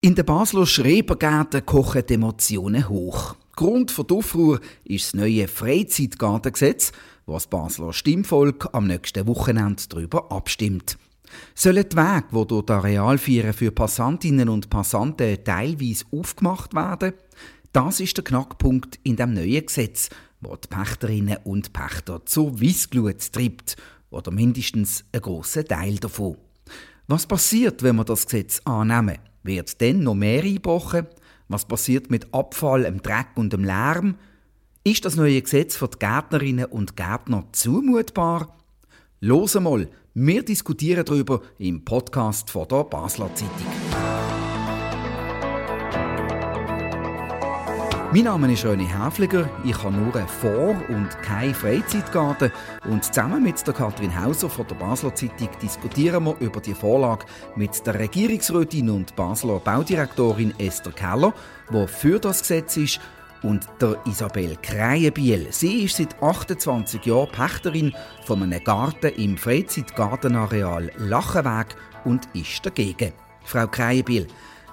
In den Basler Schrebergärten kochen die Emotionen hoch. Grund für die Aufruhr ist das neue Freizeitgartengesetz, das Basler Stimmvolk am nächsten Wochenende darüber abstimmt. Sollen die Wege, die durch das Areal führen, für Passantinnen und Passanten teilweise aufgemacht werden? Das ist der Knackpunkt in dem neuen Gesetz, das die Pächterinnen und Pächter zur Weissglut treibt, oder mindestens einen grossen Teil davon. Was passiert, wenn wir das Gesetz annehmen? Wird dann noch mehr eingebrochen? Was passiert mit Abfall, dem Dreck und dem Lärm? Ist das neue Gesetz für die Gärtnerinnen und Gärtner zumutbar? Los mal, wir diskutieren darüber im Podcast von der Basler Zeitung. Mein Name ist René Häfliger, ich habe nur einen Vor- und keinen Freizeitgarten und zusammen mit der Kathrin Hauser von der Basler Zeitung diskutieren wir über die Vorlage mit der Regierungsrätin und Basler Baudirektorin Esther Keller, die für das Gesetz ist, und der Isabel Kreienbiel. Sie ist seit 28 Jahren Pächterin von einem Garten im Freizeitgartenareal Lachenweg und ist dagegen. Frau Kreienbiel,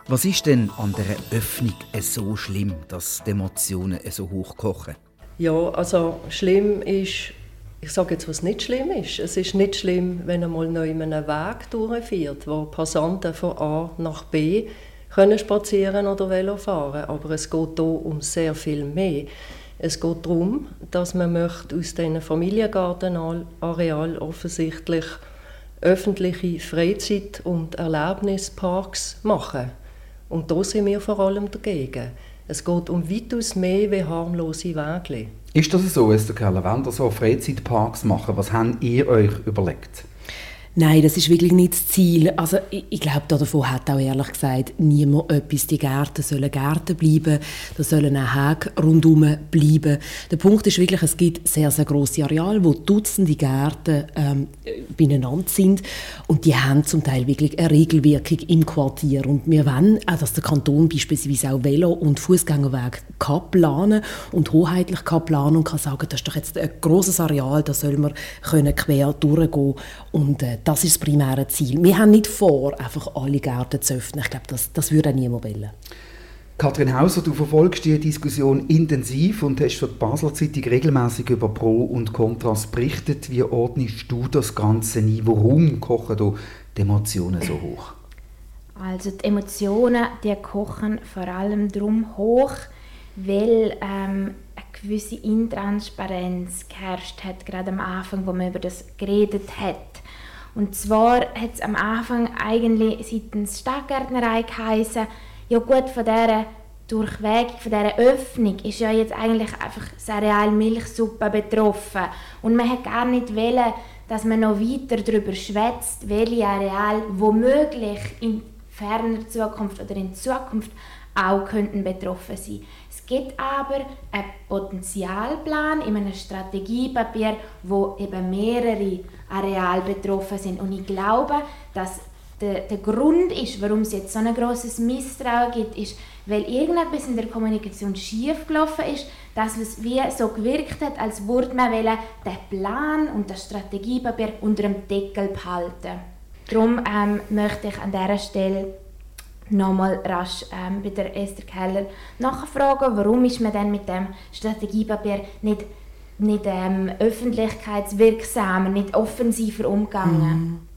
was ist denn an der Öffnung so schlimm, dass die Emotionen so hochkochen? Ja, also schlimm ist, ich sage jetzt, was nicht schlimm ist. Es ist nicht schlimm, wenn einmal neu einen Weg durchführt, wo Passanten von A nach B können spazieren oder Velo fahren. Aber es geht hier um sehr viel mehr. Es geht darum, dass man möchte aus diesen Familiengartenareal offensichtlich öffentliche Freizeit- und Erlebnisparks machen möchte. Und da sind wir vor allem dagegen. Es geht um weitaus mehr wie harmlose Wege. Ist das so, Esther Keller? Wenn ihr so Freizeitparks machen, was habt ihr euch überlegt? Nein, das ist wirklich nicht das Ziel. Also ich, ich glaube, davon hat auch ehrlich gesagt niemand etwas. Die Gärten sollen Gärten bleiben, da sollen auch Häge rundherum bleiben. Der Punkt ist wirklich, es gibt sehr, sehr grosse Areale, wo Dutzende Gärten ähm, beieinander sind und die haben zum Teil wirklich eine Regelwirkung im Quartier. Und wir wollen auch, dass der Kanton beispielsweise auch Velo- und Fußgängerweg kann planen und hoheitlich kann planen und kann sagen, das ist doch jetzt ein grosses Areal, da soll man können quer durchgehen und äh, das ist das primäre Ziel. Wir haben nicht vor, einfach alle Gärten zu öffnen. Ich glaube, das, das würde auch niemand wollen. Kathrin Hauser, du verfolgst die Diskussion intensiv und hast für die Basler Zeitung regelmäßig über Pro und Kontras berichtet. Wie ordnest du das Ganze ein? Warum kochen da die Emotionen so hoch? Also die Emotionen, die kochen vor allem darum hoch, weil ähm, eine gewisse Intransparenz geherrscht hat, gerade am Anfang, wo man über das geredet hat. Und zwar hat es am Anfang eigentlich seitens Stadtgärtnerei geheißen, ja gut, von dieser Durchweg, von dieser Öffnung ist ja jetzt eigentlich einfach das Areal Milchsuppe betroffen. Und man hat gar nicht wollen, dass man noch weiter darüber schwätzt, welche Areale womöglich in ferner Zukunft oder in Zukunft auch könnten betroffen sein. Es gibt aber einen Potenzialplan in einem Strategiepapier, wo eben mehrere Areale betroffen sind. Und ich glaube, dass der, der Grund ist, warum es jetzt so ein großes Misstrauen gibt, ist, weil irgendetwas in der Kommunikation schief gelaufen ist, dass es wie so gewirkt hat, als würde man den Plan und das Strategiepapier unter dem Deckel behalten. Darum ähm, möchte ich an dieser Stelle nochmal rasch ähm, bei der Esther Keller nachfragen, warum ist man denn mit dem Strategiepapier nicht, nicht ähm, öffentlichkeitswirksamer, nicht offensiver umgegangen? Mm.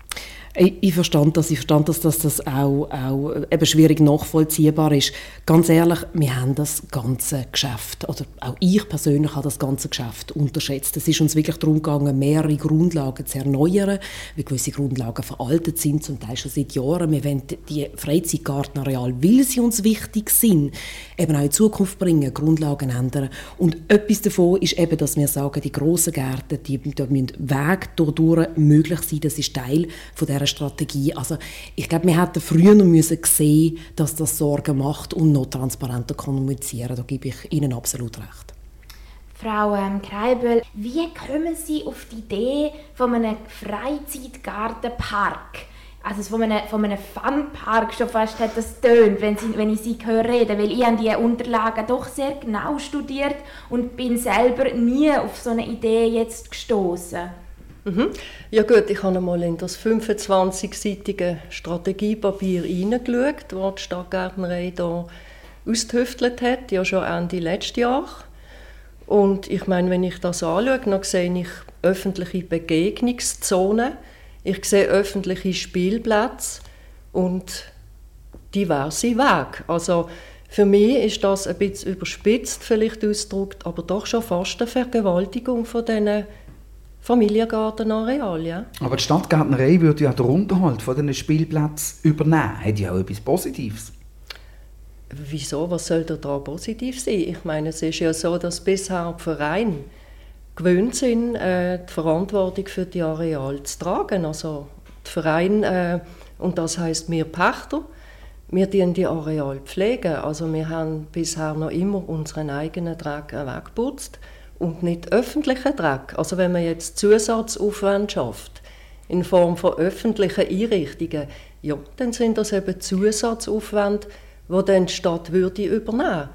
Ich, ich verstand das, ich verstand das, dass das auch, auch eben schwierig nachvollziehbar ist. Ganz ehrlich, wir haben das ganze Geschäft, oder auch ich persönlich habe das ganze Geschäft unterschätzt. Es ist uns wirklich darum gegangen, mehrere Grundlagen zu erneuern, weil gewisse Grundlagen veraltet sind, zum Teil schon seit Jahren. Wir wollen die Freizeitgartenareale, weil sie uns wichtig sind, eben auch in Zukunft bringen, Grundlagen ändern. Und etwas davon ist eben, dass wir sagen, die grossen Gärten, die, da müssen Wege durch möglich sein, das ist Teil von dieser Strategie. Also ich glaube, wir hätten früher noch müssen sehen, dass das Sorgen macht und noch transparenter kommunizieren. Da gebe ich Ihnen absolut recht. Frau ähm, Kreibel, wie kommen Sie auf die Idee von einem Freizeitgartenpark? Also von einem, von einem Funpark schon fast hat das tönt, wenn, wenn ich Sie höre reden, weil ich habe die Unterlagen doch sehr genau studiert und bin selber nie auf so eine Idee jetzt gestoßen. Mhm. Ja gut, ich habe mal in das 25-seitige Strategiepapier hineingeschaut, das die Stadtgärtnerei hier ausgetüftelt hat, ja schon Ende letzten Jahr. Und ich meine, wenn ich das anschaue, dann sehe ich öffentliche Begegnungszonen, ich sehe öffentliche Spielplätze und diverse Wege. Also für mich ist das ein bisschen überspitzt vielleicht ausgedrückt, aber doch schon fast eine Vergewaltigung von diesen Familiengartenarealen. Ja. Aber die Stadtgärtnerei würde ja den Unterhalt von diesen Spielplätzen übernehmen. Hat ja auch etwas Positives. Wieso? Was soll da positiv sein? Ich meine, es ist ja so, dass bisher die Vereine gewöhnt sind, äh, die Verantwortung für die Areale zu tragen. Also die Vereine, äh, und das heißt wir Pächter, wir pflegen die Areale pflegen. Also wir haben bisher noch immer unseren eigenen Dreck weggeputzt und nicht öffentlichen Dreck. Also wenn man jetzt Zusatzaufwand schafft in Form von öffentlichen Einrichtungen, ja, dann sind das eben Zusatzaufwände, wo dann die Stadt würde übernehmen.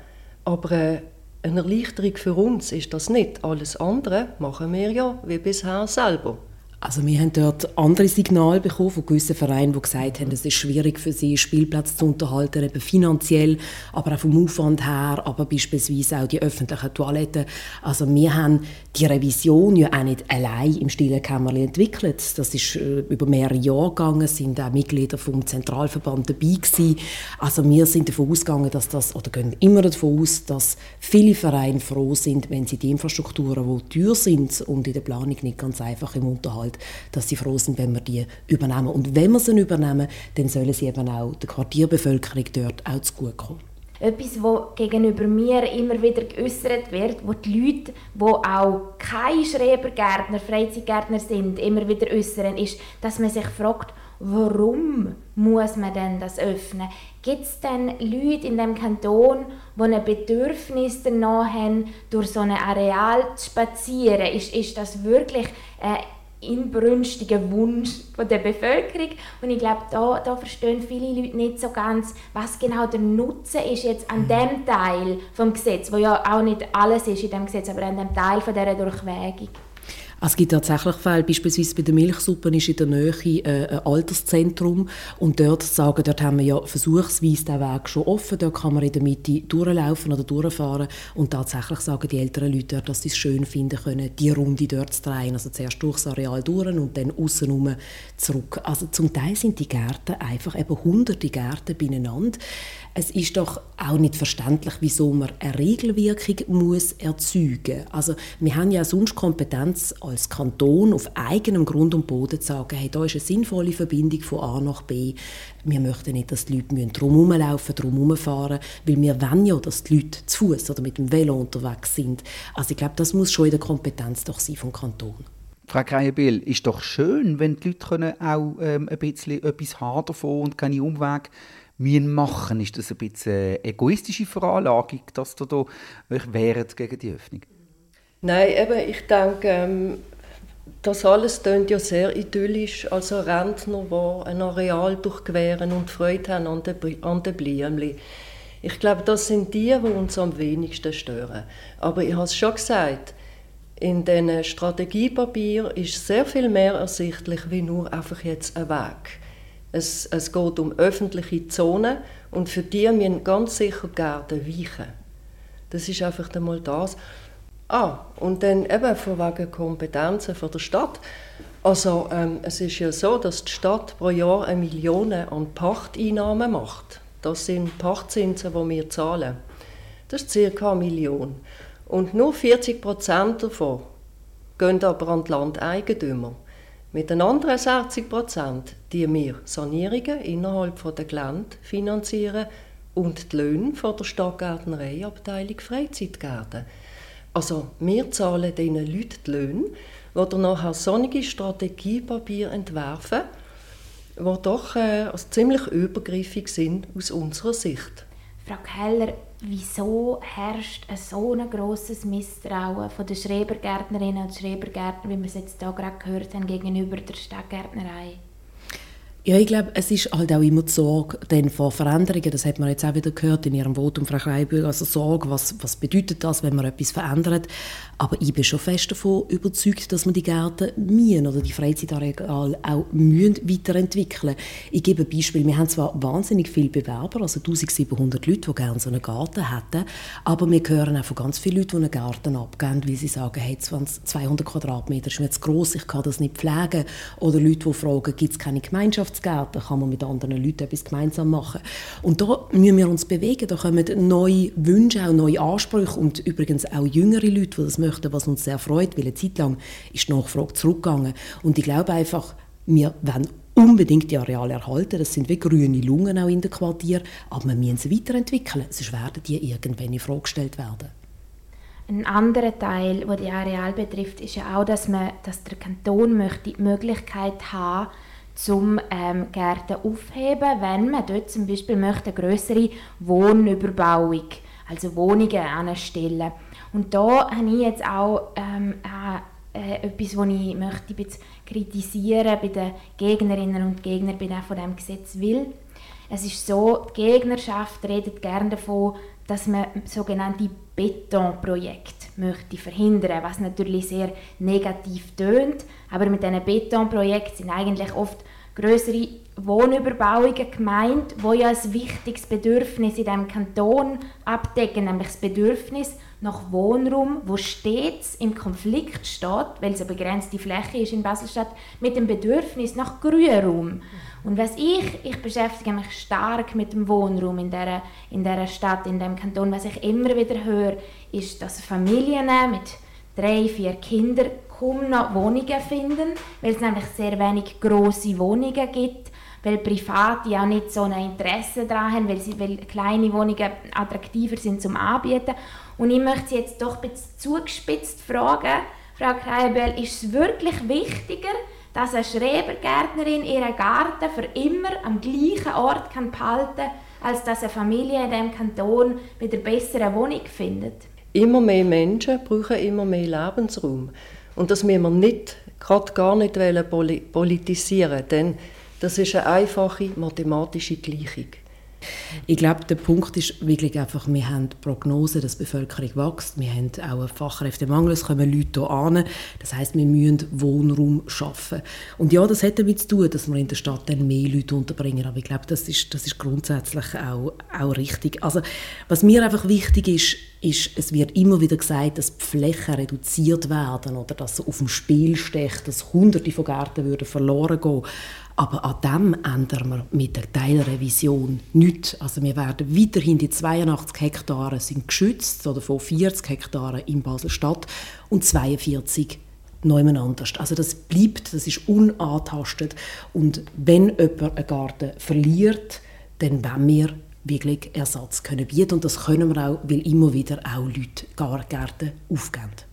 Aber äh, eine Erleichterung für uns ist das nicht. Alles andere machen wir ja wie bisher selber. Also wir haben dort andere Signale bekommen von gewissen Vereinen, die gesagt haben, es ist schwierig für sie, Spielplätze zu unterhalten, eben finanziell, aber auch vom Aufwand her, aber beispielsweise auch die öffentlichen Toiletten. Also wir haben die Revision ja auch nicht allein im stillen Kämmerlein entwickelt. Das ist äh, über mehrere Jahre gegangen, sind auch Mitglieder vom Zentralverband dabei gewesen. Also wir sind davon ausgegangen, dass das, oder gehen immer davon aus, dass viele Vereine froh sind, wenn sie die Infrastrukturen, die teuer sind und in der Planung nicht ganz einfach im Unterhalt Umfeld, dass sie froh sind, wenn wir die übernehmen. Und wenn wir sie übernehmen, dann sollen sie eben auch der Quartierbevölkerung dort auch zugutekommen. Etwas, was gegenüber mir immer wieder geäußert wird, wo die Leute, die auch keine Schrebergärtner, Freizeitgärtner sind, immer wieder äußern, ist, dass man sich fragt, warum muss man denn das öffnen? Gibt es denn Leute in dem Kanton, die ein Bedürfnis danach haben, durch so ein Areal zu spazieren? Ist, ist das wirklich äh, inbrünstigen Wunsch von der Bevölkerung. Und ich glaube, da, da verstehen viele Leute nicht so ganz, was genau der Nutzen ist jetzt an dem Teil vom Gesetz, wo ja auch nicht alles ist in dem Gesetz, aber an dem Teil von dieser Durchwägung. Es gibt tatsächlich Fälle, beispielsweise bei der Milchsuppe ist in der Nähe äh, ein Alterszentrum. Und dort sagen, dort haben wir ja versuchsweise den Weg schon offen, dort kann man in der Mitte durchlaufen oder durchfahren. Und tatsächlich sagen die älteren Leute dort, dass sie es schön finden können, die Runde dort zu drehen, also zuerst durchs Areal durch und dann außenrum zurück. Also zum Teil sind die Gärten einfach eben hunderte Gärten beieinander. Es ist doch auch nicht verständlich, wieso man eine Regelwirkung muss erzeugen muss. Also wir haben ja sonst Kompetenz als Kanton auf eigenem Grund und Boden zu sagen, hey, da ist eine sinnvolle Verbindung von A nach B. Wir möchten nicht, dass die Leute drum herumlaufen, drum herumfahren, weil wir wollen ja, dass die Leute zu Fuß oder mit dem Velo unterwegs sind. Also ich glaube, das muss schon in der Kompetenz doch sein vom Kanton. Frau Kreienbill, ist doch schön, wenn die Leute können auch ähm, ein bisschen etwas haben davon und keine Umwege müssen machen. Ist das ein bisschen eine egoistische Veranlagung, dass ihr da euch wehrt gegen die Öffnung? Nein, eben, ich denke, ähm, das alles klingt ja sehr idyllisch. Also Rentner, die ein Areal durchqueren und Freude haben an den, an den Blümchen. Ich glaube, das sind die, die uns am wenigsten stören. Aber ich habe es schon gesagt, in diesen Strategiepapier ist sehr viel mehr ersichtlich, wie nur einfach jetzt ein Weg. Es, es geht um öffentliche Zonen und für die müssen ganz sicher Gärten weichen. Das ist einfach einmal das. Ah, und dann eben von wegen Kompetenzen von der Stadt. Also ähm, es ist ja so, dass die Stadt pro Jahr eine Million an Pachteinnahmen macht. Das sind Pachtzinsen, die wir zahlen. Das ist ca. eine Million. Und nur 40 Prozent davon gehen aber an die Landeigentümer. Mit den anderen 60 Prozent, die wir Sanierungen innerhalb der Gelände finanzieren und die Löhne von der Stadtgärtnereiabteilung Freizeitgärten. Also wir zahlen diesen Leuten die Löhne, die dann nachher sonnige Strategiepapier entwerfen, die doch äh, also ziemlich übergriffig sind aus unserer Sicht. Frau Keller, wieso herrscht ein so ein grosses Misstrauen von den Schrebergärtnerinnen und Schrebergärtnern, wie wir es jetzt hier gerade gehört haben, gegenüber der Stadtgärtnerei? Ja, ich glaube, es ist halt auch immer die Sorge denn vor Veränderungen. Das hat man jetzt auch wieder gehört in Ihrem Votum, Frau Kreibüger. Also Sorge, was, was bedeutet das, wenn man etwas verändert? Aber ich bin schon fest davon überzeugt, dass man die Gärten mühen oder die Freizeitareale auch mühen weiterentwickeln Ich gebe ein Beispiel. Wir haben zwar wahnsinnig viele Bewerber, also 1700 Leute, die gerne so einen Garten hätten, aber wir hören auch von ganz vielen Leuten, die einen Garten abgeben, weil sie sagen, hey, 200 Quadratmeter ist mir zu gross, ich kann das nicht pflegen. Oder Leute, die fragen, gibt es keine Gemeinschaftsgärten, kann man mit anderen Leuten etwas gemeinsam machen. Und da müssen wir uns bewegen, da kommen neue Wünsche, auch neue Ansprüche und übrigens auch jüngere Leute, die das möchten, was uns sehr freut, weil eine Zeit lang ist die Nachfrage zurückgegangen. Und ich glaube einfach, wir wollen unbedingt die Areale erhalten. Das sind wie grüne Lungen auch in den Quartier, aber wir müssen sie weiterentwickeln, sonst werden die irgendwann in Frage gestellt werden. Ein anderer Teil, der die Areal betrifft, ist ja auch, dass, man, dass der Kanton möchte die Möglichkeit haben, zum ähm, Gärten aufheben, wenn man dort zum Beispiel möchte eine größere Wohnüberbauung, also Wohnungen anstellen. Und da habe ich jetzt auch ähm, äh, etwas, was ich möchte kritisieren bei den Gegnerinnen und Gegnern bei von diesem Gesetz will. Es ist so, die Gegnerschaft redet gerne davon, dass man sogenannte Betonprojekte möchte verhindern, was natürlich sehr negativ tönt. Aber mit diesen Betonprojekten sind eigentlich oft größere Wohnüberbauungen gemeint, wo ja ein wichtiges Bedürfnis in diesem Kanton abdecken, nämlich das Bedürfnis nach Wohnraum, wo stets im Konflikt steht, weil es eine begrenzte Fläche ist in Baselstadt, mit dem Bedürfnis nach Grünraum. Und was ich, ich beschäftige mich stark mit dem Wohnraum in der in Stadt, in dem Kanton. Was ich immer wieder höre, ist, dass Familien mit drei, vier Kindern kaum noch Wohnungen finden, weil es nämlich sehr wenig große Wohnungen gibt weil Private auch nicht so ein Interesse daran haben, weil, sie, weil kleine Wohnungen attraktiver sind zum Anbieten. Und ich möchte Sie jetzt doch bisschen zugespitzt fragen, Frau Kreibel, ist es wirklich wichtiger, dass eine Schrebergärtnerin ihren Garten für immer am gleichen Ort kann behalten kann, als dass eine Familie in diesem Kanton wieder bessere Wohnung findet? Immer mehr Menschen brauchen immer mehr Lebensraum. Und das müssen wir nicht, gerade gar nicht politisieren, denn das ist eine einfache mathematische Gleichung. Ich glaube, der Punkt ist wirklich einfach, wir haben die Prognose, dass die Bevölkerung wächst. Wir haben auch einen Fachkräftemangel, es kommen Leute hier an. Das heißt, wir müssen Wohnraum schaffen. Und ja, das hat damit zu tun, dass wir in der Stadt dann mehr Leute unterbringen. Aber ich glaube, das ist, das ist grundsätzlich auch, auch richtig. Also, was mir einfach wichtig ist, ist, es wird immer wieder gesagt, dass die Flächen reduziert werden oder dass auf dem Spiel steht, dass Hunderte von Gärten würden verloren gehen. Aber an dem ändern wir mit der Teilrevision nichts. Also wir werden weiterhin die 82 Hektare sind geschützt, oder von 40 Hektaren in Basel-Stadt und 42 neuen anders. Also das bleibt, das ist unantastet. Und wenn jemand einen Garten verliert, dann wollen wir wirklich Ersatz können bieten. Und das können wir auch, weil immer wieder auch Leute Gärten aufgeben.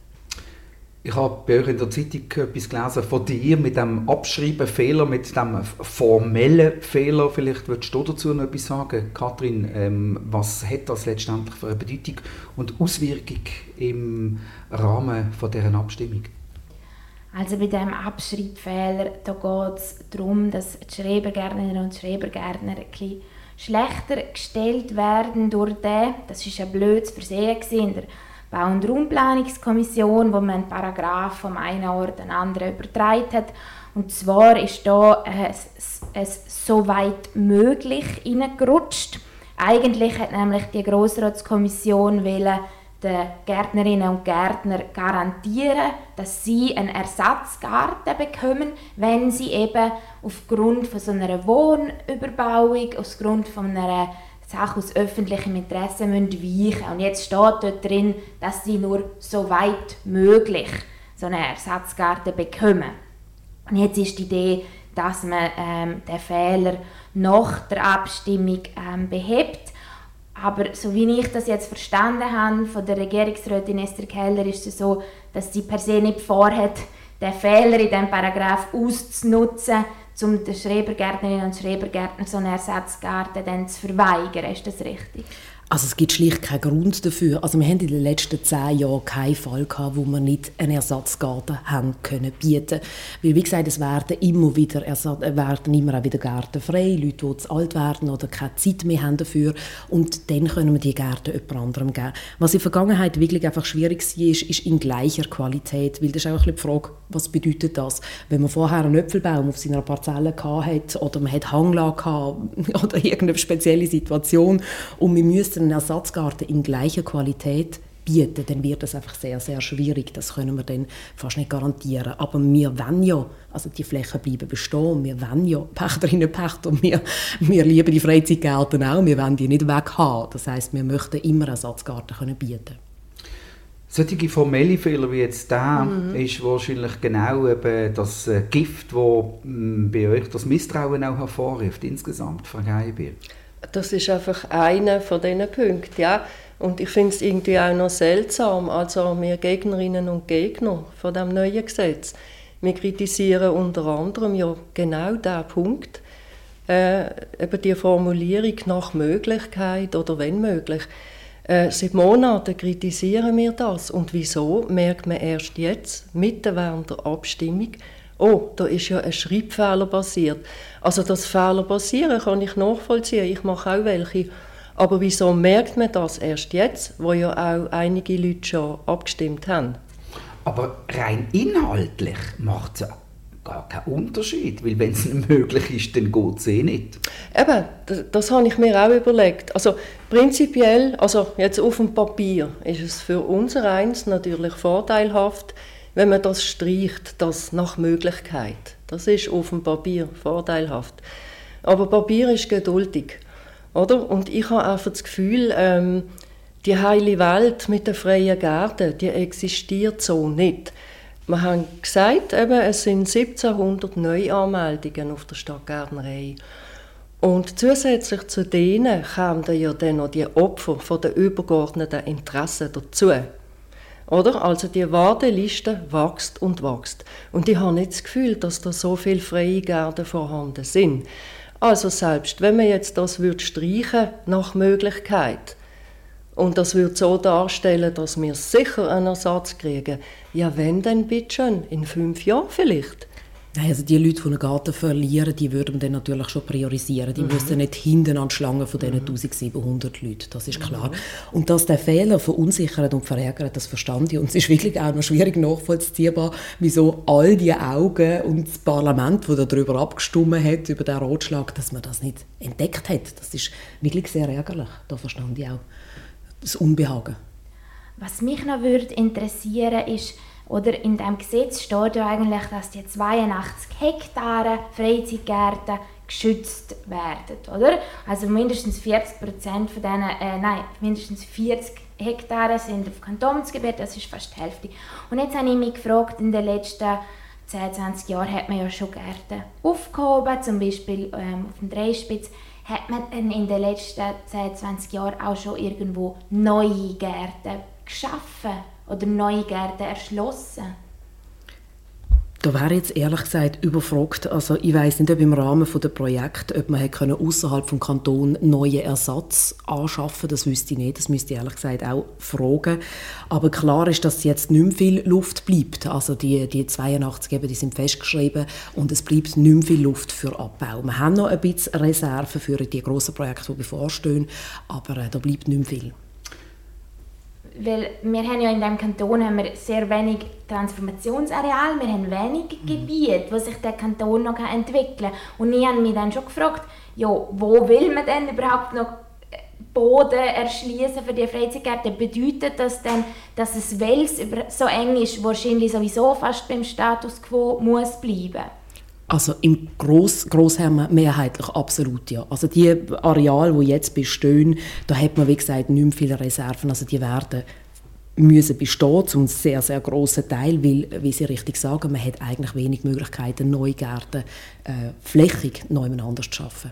Ich habe bei euch in der Zeitung etwas gelesen von dir mit dem Abschreibenfehler, mit dem formellen Fehler. Vielleicht würdest du dazu noch etwas sagen, Kathrin. Ähm, was hat das letztendlich für eine Bedeutung und Auswirkung im Rahmen von deren Abstimmung? Also bei diesem Abschreibfehler da geht es darum, dass die Schrebergärtnerinnen und Schrebergärtner schlechter gestellt werden durch den, das war ein blödes Versehen Bau- und Raumplanungskommission, wo man einen Paragraph vom einen Ort an den anderen übertragen hat. Und zwar ist da es, es so weit möglich hineingerutscht. Eigentlich hat nämlich die Grossratskommission wollen, den Gärtnerinnen und Gärtner garantieren, dass sie einen Ersatzgarten bekommen, wenn sie eben aufgrund von so einer Wohnüberbauung, aufgrund von einer Sachen aus öffentlichem Interesse müssen weichen Und jetzt steht dort drin, dass sie nur so weit möglich so einen Ersatzgarten bekommen. Und jetzt ist die Idee, dass man ähm, den Fehler nach der Abstimmung ähm, behebt. Aber so wie ich das jetzt verstanden habe von der Regierungsrätin Esther Keller, ist es so, dass sie per se nicht vorhat, den Fehler in diesem Paragraph auszunutzen, um den Schrebergärtnerinnen und Schrebergärtnern so einen Ersatzgarten dann zu verweigern. Ist das richtig? Also es gibt schlicht keinen Grund dafür. Also wir haben in den letzten zehn Jahren keinen Fall gehabt, wo wir nicht einen Ersatzgarten haben können bieten. Weil wie gesagt, es werden immer wieder Ersatz, äh, werden immer auch wieder Gärten frei, Leute, die zu alt werden oder keine Zeit mehr haben dafür und dann können wir die Gärten jemand anderem geben. Was in der Vergangenheit wirklich einfach schwierig war, ist, in gleicher Qualität, weil das ist auch ein die Frage, was bedeutet das? Wenn man vorher einen Äpfelbaum auf seiner Parzelle hatte oder man hat Hanglage oder irgendeine spezielle Situation und wir müssen einen Ersatzgarten in gleicher Qualität bieten, dann wird das einfach sehr, sehr schwierig. Das können wir dann fast nicht garantieren. Aber wir wollen ja, also die Flächen bleiben bestehen, wir wollen ja Pächterinnen und Pächter, wir, wir lieben die Freizeitgärten auch, wir wollen die nicht weghaben. Das heißt, wir möchten immer Ersatzgarten können bieten solche formelle Fehler wie jetzt der mhm. ist wahrscheinlich genau eben das äh, Gift, das mm, bei euch das Misstrauen auch hervorruft insgesamt, Frau Geibir. Das ist einfach einer von diesen Punkten, ja. Und ich finde es irgendwie auch noch seltsam, also wir Gegnerinnen und Gegner von dem neuen Gesetz, wir kritisieren unter anderem ja genau diesen Punkt, äh, eben die Formulierung nach Möglichkeit oder wenn möglich. Äh, seit Monaten kritisieren wir das. Und wieso merkt man erst jetzt, mitten während der Abstimmung, oh, da ist ja ein Schreibfehler passiert. Also das Fehler passieren kann ich nachvollziehen, ich mache auch welche. Aber wieso merkt man das erst jetzt, wo ja auch einige Leute schon abgestimmt haben? Aber rein inhaltlich macht es ja gar keinen Unterschied, weil wenn es nicht möglich ist, dann geht es eh nicht. Eben, das, das habe ich mir auch überlegt. Also prinzipiell, also jetzt auf dem Papier, ist es für eins natürlich vorteilhaft, wenn man das streicht, das nach Möglichkeit. Das ist auf dem Papier vorteilhaft. Aber Papier ist geduldig. Oder? Und ich habe einfach das Gefühl, ähm, die heile Welt mit den freien Gärten, die existiert so nicht. Wir haben gesagt, eben, es sind 1700 Neuanmeldungen auf der Stadtgärtnerei. Und zusätzlich zu denen kamen ja dann noch die Opfer von den übergeordneten Interessen dazu. Oder? Also die Warteliste wächst und wächst. Und ich habe nicht das Gefühl, dass da so viele freie Gärten vorhanden sind. Also selbst wenn man jetzt das würde streichen nach Möglichkeit und das würde so darstellen, dass wir sicher einen Ersatz kriegen, ja wenn denn bitte schon, in fünf Jahren vielleicht. Also die Leute, die einen Garten verlieren, die würden dann natürlich schon priorisieren. Die mhm. müssen nicht hinten an die Schlange von diesen mhm. 1700 Leuten, das ist klar. Mhm. Und dass der Fehler verunsichert und verärgert, das verstand ich. Und es ist wirklich auch noch schwierig nachvollziehbar, wieso all die Augen und das Parlament, das darüber abgestimmt hat, über den Ratschlag, dass man das nicht entdeckt hat. Das ist wirklich sehr ärgerlich. Da verstand ich auch das Unbehagen. Was mich noch würde interessieren ist, oder in dem Gesetz steht ja eigentlich, dass die 82 Hektare Freizeitgärten geschützt werden, oder? Also mindestens 40 Prozent von diesen, äh, nein, mindestens 40 Hektare sind auf Kantonsgebiet, das ist fast die Hälfte. Und jetzt habe ich mich gefragt, in den letzten 10, 20 Jahren hat man ja schon Gärten aufgehoben, zum Beispiel ähm, auf dem Dreispitz. Hat man in den letzten 10, 20 Jahren auch schon irgendwo neue Gärten geschaffen? Oder neue Gärten erschlossen? Da wäre jetzt ehrlich gesagt überfragt. Also ich weiß nicht, ob im Rahmen des Projekts, ob man außerhalb vom Kanton neue Ersatz anschaffen. Das wüsste ich nicht. Das müsste ich ehrlich gesagt auch fragen. Aber klar ist, dass jetzt nicht mehr viel Luft bleibt. Also die, die 82 eben, die sind festgeschrieben und es bleibt nicht mehr viel Luft für Abbau. Wir haben noch ein bisschen Reserve für die grossen Projekte, die bevorstehen, aber äh, da bleibt nicht mehr viel weil wir haben ja in diesem Kanton haben wir sehr wenig Transformationsareal, wir haben wenig mhm. Gebiete, wo sich der Kanton noch entwickeln kann. Und ich habe mich dann schon gefragt, ja, wo will man denn überhaupt noch Boden erschließen für die Freizeitgärten? Bedeutet das denn, dass es Wels so eng ist, wahrscheinlich sowieso fast beim Status quo muss bleiben? Also im Gross, Grossherren mehrheitlich absolut ja. Also die Areale, die jetzt bestehen, da hat man wie gesagt nicht mehr viele Reserven. Also die werden müssen bestehen, zum sehr, sehr grossen Teil, weil, wie Sie richtig sagen, man hat eigentlich wenig Möglichkeiten, neue Gärten äh, flächig neu anders zu schaffen.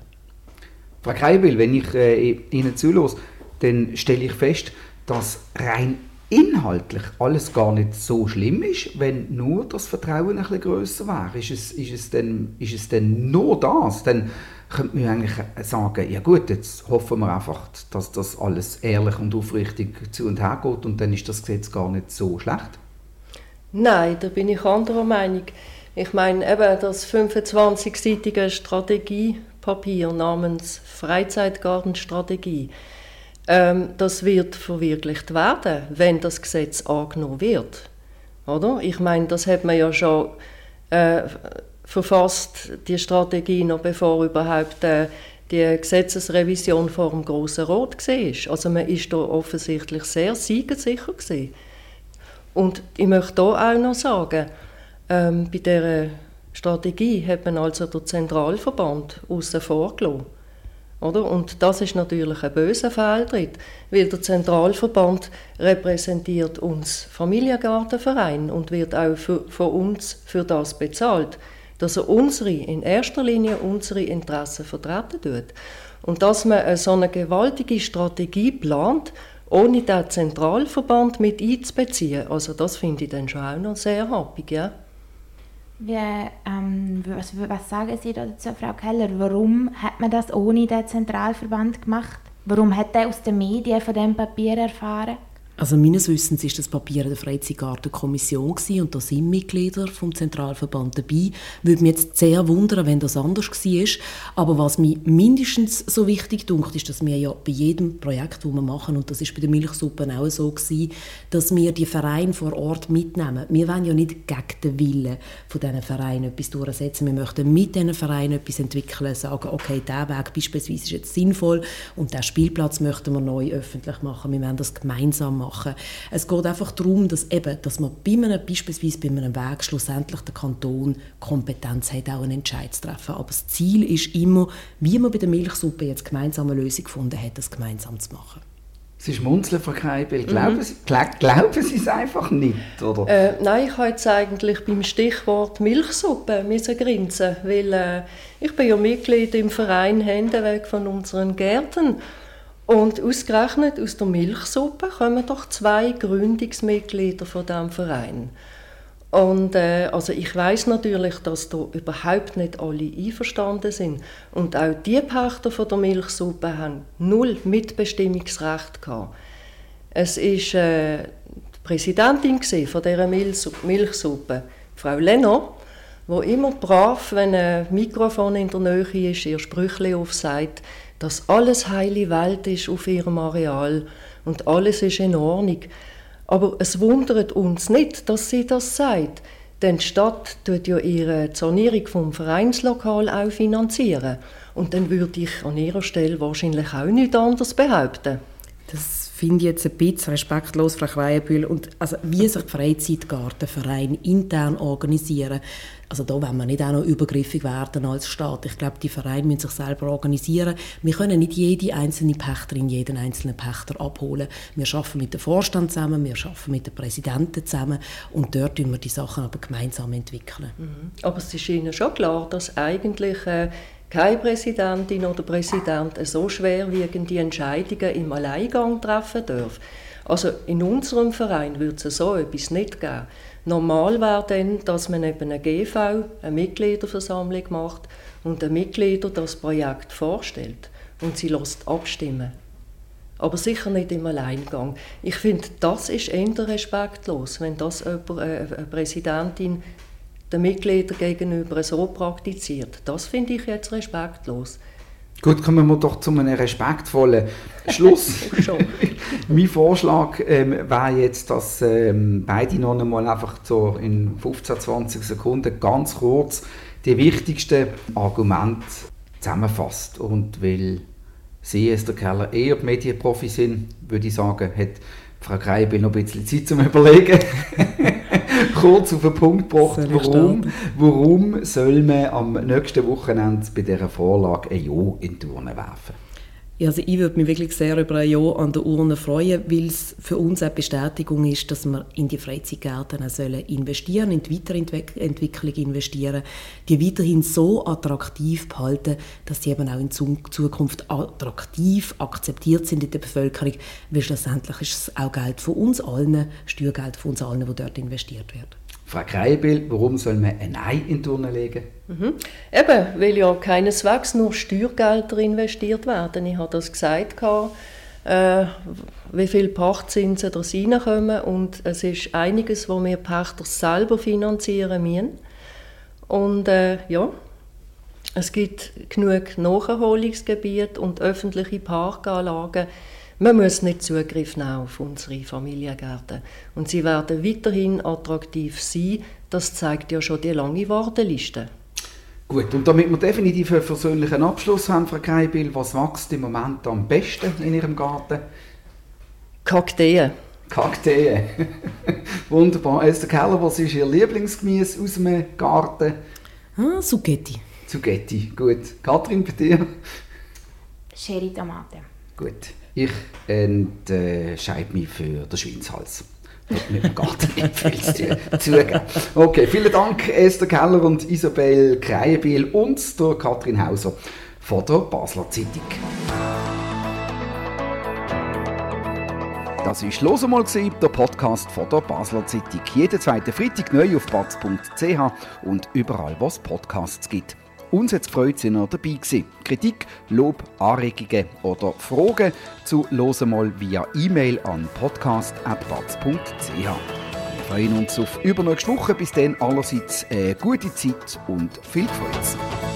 Frau Kreibil, wenn ich äh, Ihnen zuhöre, dann stelle ich fest, dass rein inhaltlich alles gar nicht so schlimm ist, wenn nur das Vertrauen ein bisschen grösser wäre. Ist es, ist, es denn, ist es denn nur das? Denn könnte man eigentlich sagen, ja gut, jetzt hoffen wir einfach, dass das alles ehrlich und aufrichtig zu und her geht und dann ist das Gesetz gar nicht so schlecht. Nein, da bin ich anderer Meinung. Ich meine, eben das 25-seitige Strategiepapier namens Freizeitgartenstrategie, ähm, das wird verwirklicht werden, wenn das Gesetz angenommen wird. Oder? Ich meine, das hat man ja schon äh, verfasst, die Strategie, noch bevor überhaupt äh, die Gesetzesrevision vor dem Grossen Rot war. Also man ist da offensichtlich sehr siegesicher gewesen. Und ich möchte hier auch noch sagen, ähm, bei dieser Strategie hat man also den Zentralverband außen vor gelassen. Oder? Und das ist natürlich ein böser Fehltritt, weil der Zentralverband repräsentiert uns Familiengartenverein und wird auch für, von uns für das bezahlt, dass er unsere, in erster Linie unsere Interessen vertreten tut. Und dass man so eine gewaltige Strategie plant, ohne den Zentralverband mit einzubeziehen, also das finde ich dann schon auch noch sehr happig, ja. Wie, ähm, was, was, sagen Sie dazu, Frau Keller? Warum hat man das ohne den Zentralverband gemacht? Warum hat er aus den Medien von dem Papier erfahren? Also meines Wissens ist das Papier der Freizeitgartenkommission und da sind Mitglieder vom Zentralverband dabei. Würde mich jetzt sehr wundern, wenn das anders war. Aber was mir mindestens so wichtig dunkt, ist, dass wir ja bei jedem Projekt, das wir machen, und das ist bei den Milchsuppen auch so gewesen, dass wir die Vereine vor Ort mitnehmen. Wir wollen ja nicht gegen den Willen von diesen Vereinen etwas durchsetzen. Wir möchten mit diesen Vereinen etwas entwickeln, sagen, okay, dieser Weg beispielsweise ist jetzt sinnvoll und diesen Spielplatz möchten wir neu öffentlich machen. Wir wollen das gemeinsam machen machen. Es geht einfach darum, dass, eben, dass man bei einem, beispielsweise bei einem Weg schlussendlich der Kanton Kompetenz hat, auch einen Entscheid zu treffen. Aber das Ziel ist immer, wie man bei der Milchsuppe jetzt gemeinsam eine Lösung gefunden hat, das gemeinsam zu machen. Sie schmunzeln, Frau Kreibel. Glauben, mhm. Sie, glauben Sie es einfach nicht, oder? Äh, nein, ich habe jetzt eigentlich beim Stichwort Milchsuppe müssen grinsen, weil äh, ich bin ja Mitglied im Verein Hände weg von unseren Gärten und ausgerechnet aus der Milchsuppe kommen doch zwei Gründungsmitglieder von diesem Verein. Und äh, also ich weiß natürlich, dass da überhaupt nicht alle einverstanden sind. Und auch die Pächter von der Milchsuppe haben null Mitbestimmungsrecht gehabt. Es ist äh, die Präsidentin von dieser Milchsuppe, Frau Lenner, wo immer brav, wenn ein Mikrofon in der Nähe ist, ihr Sprüchli aufsagt, dass alles heile Welt ist auf ihrem Areal und alles ist in Ordnung. Aber es wundert uns nicht, dass sie das sagt, denn die Stadt tut ja ihre Sanierung vom Vereinslokal auch finanzieren. Und dann würde ich an ihrer Stelle wahrscheinlich auch nichts anderes behaupten. Das finde ich jetzt ein bisschen respektlos, Frau Kreienbühl. Und also, wie sich Freizeitgartenvereine intern organisieren, also da wollen wir nicht auch noch übergriffig werden als Staat. Ich glaube, die Vereine müssen sich selber organisieren. Wir können nicht jede einzelne Pächterin, jeden einzelnen Pächter abholen. Wir arbeiten mit dem Vorstand zusammen, wir arbeiten mit den Präsidenten zusammen und dort entwickeln wir die Sachen aber gemeinsam entwickeln. Mhm. Aber es ist Ihnen schon klar, dass eigentlich äh, keine Präsidentin oder Präsident so schwerwiegende Entscheidungen im Alleingang treffen darf. Also in unserem Verein würde es so etwas nicht geben. Normal wäre dann, dass man eben eine GV, eine Mitgliederversammlung macht und der Mitglieder das Projekt vorstellt und sie lässt abstimmen. Aber sicher nicht im Alleingang. Ich finde, das ist eher respektlos, wenn das jemand, äh, eine Präsidentin den Mitgliedern gegenüber so praktiziert. Das finde ich jetzt respektlos. Gut, kommen wir doch zu einem respektvollen Schluss. mein Vorschlag ähm, wäre jetzt, dass ähm, beide noch einmal einfach so in 15, 20 Sekunden ganz kurz die wichtigsten Argumente zusammenfasst. Und weil Sie, Esther Keller, eher Medienprofi sind, würde ich sagen, hat Frau Kreibel noch ein bisschen Zeit zum Überlegen. kurz auf den Punkt gebracht, warum, warum soll man am nächsten Wochenende bei dieser Vorlage ein Ja in die Urne werfen? Also ich würde mich wirklich sehr über ein Ja an der Urne freuen, weil es für uns eine Bestätigung ist, dass wir in die Freizeitgärten sollen investieren, in die Weiterentwicklung investieren, die weiterhin so attraktiv behalten, dass sie eben auch in Zukunft attraktiv akzeptiert sind in der Bevölkerung, weil schlussendlich ist es auch Geld von uns allen, Steuergeld von uns allen, wo dort investiert wird. Frau Kreibil, warum soll man ein Ei in die Turne legen? Mhm. Eben, weil ja keineswegs nur Steuergelder investiert werden. Ich habe das gesagt, äh, wie viele Pachtzinsen da reinkommen und es ist einiges, wo wir Pächter selber finanzieren müssen. Und äh, ja, es gibt genug Nacherholungsgebiete und öffentliche Parkanlagen, man muss nicht Zugriff nehmen auf unsere Familiengärten. Und sie werden weiterhin attraktiv sein. Das zeigt ja schon die lange Warteliste. Gut, und damit wir definitiv einen persönlichen Abschluss haben, Frau Kreibil, was wächst im Moment am besten in Ihrem Garten? Kakteen. Kakteen. Wunderbar. Esther Keller, was ist Ihr Lieblingsgemüse aus dem Garten? Ah, Zucchetti. Zucchetti, gut. Katrin, bei dir? Cherry-Tomate. Gut. Ich entscheide mich für den Schweinshals. mit dem Garten nicht viel zugeben. Okay, vielen Dank Esther Keller und Isabel Kreienbiel und der Katrin Hauser von der Basler Zeitung. Das war «Los einmal», der Podcast von der Basler Zeitung. Jeden zweiten Freitag neu auf batz.ch und überall, wo es Podcasts gibt. Uns hat es gefreut, sind ihr dabei gewesen. Kritik, Lob, Anregungen oder Fragen zu «Hören mal» via E-Mail an podcast.batz.ch. Wir freuen uns auf übernächste Woche. Bis dann allerseits eine gute Zeit und viel Freude.